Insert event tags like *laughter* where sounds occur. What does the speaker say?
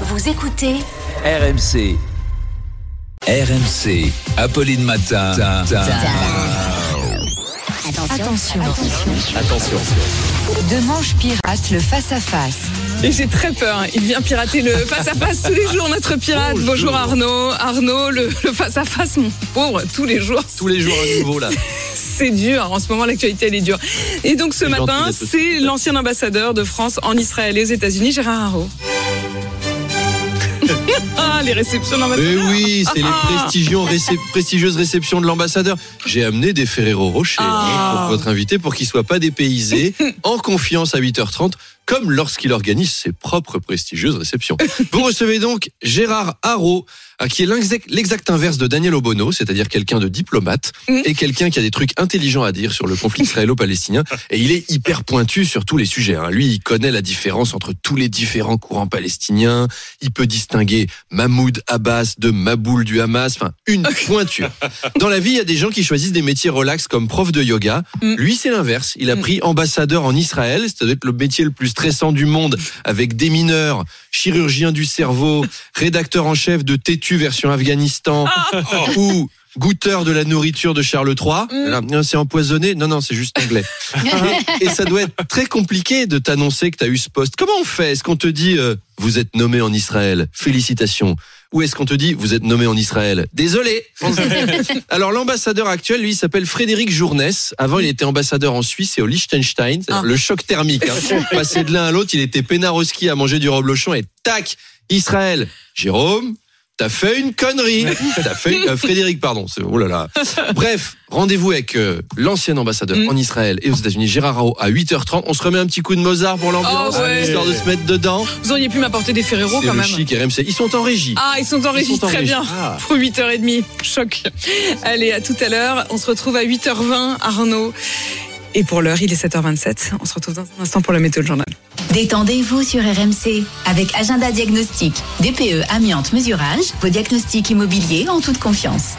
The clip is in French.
Vous écoutez RMC. RMC. Apolline Matin. Attention. Attention. De manche pirate le face-à-face. Et j'ai très peur. hein. Il vient pirater le face-à-face tous les jours, notre pirate. Bonjour Arnaud. Arnaud, le le face-à-face, mon pauvre, tous les jours. tous les jours un nouveau là. C'est dur. En ce moment, l'actualité, elle est dure. Et donc, ce matin, c'est l'ancien ambassadeur de France en Israël et aux États-Unis, Gérard Haro. Ah, les réceptions Mais d'ambassadeurs. oui, c'est les Ah. récep- prestigieuses réceptions de l'ambassadeur. J'ai amené des Ferrero Rocher Ah. pour votre invité pour qu'il soit pas dépaysé, en confiance à 8h30, comme lorsqu'il organise ses propres prestigieuses réceptions. *laughs* Vous recevez donc Gérard Haro, euh, qui est l'exact inverse de Daniel Obono, c'est-à-dire quelqu'un de diplomate et quelqu'un qui a des trucs intelligents à dire sur le conflit *laughs* israélo-palestinien. Et il est hyper pointu sur tous les sujets. hein. Lui, il connaît la différence entre tous les différents courants palestiniens. Il peut distinguer Mahmoud Abbas de Maboul du Hamas. Enfin, une pointure. *laughs* Dans la vie, il y a des gens qui choisissent des métiers relax comme prof de yoga. Mm. Lui, c'est l'inverse. Il a Mm. pris ambassadeur en Israël. Être le métier le plus stressant du monde avec des mineurs, chirurgien du cerveau, rédacteur en chef de Tétu version Afghanistan ou goûteur de la nourriture de Charles III. Mm. C'est empoisonné Non, non, c'est juste anglais. *laughs* Et ça doit être très compliqué de t'annoncer que tu as eu ce poste. Comment on fait? Est-ce qu'on te dit euh, vous êtes nommé en Israël? Félicitations. Ou est-ce qu'on te dit vous êtes nommé en Israël? Désolé. *laughs* Alors l'ambassadeur actuel, lui, s'appelle Frédéric Journès. Avant, il était ambassadeur en Suisse et au Liechtenstein. Ah. Le choc thermique. Hein. *laughs* Passer de l'un à l'autre, il était peinard au ski à manger du reblochon et tac, Israël. Jérôme, t'as fait une connerie. *laughs* T'as fait une- euh, Frédéric, pardon. Oh là là. Bref, rendez-vous avec euh, l'ancien ambassadeur Mm. en Israël et aux États-Unis, Gérard Rao, à 8h30. On se remet un petit coup de Mozart pour l'ambiance, Oh ouais. histoire de se mettre dedans. Vous auriez pu m'apporter des Ferrero quand le même. chic RMC. Ils sont en régie. Ah, ils sont en régie, sont en très régie. bien. Ah. Pour 8h30, choc. Allez, à tout à l'heure. On se retrouve à 8h20, Arnaud. Et pour l'heure, il est 7h27. On se retrouve dans un instant pour la météo de journal. Détendez-vous sur RMC avec Agenda Diagnostic. DPE, amiante, mesurage. Vos diagnostics immobiliers en toute confiance.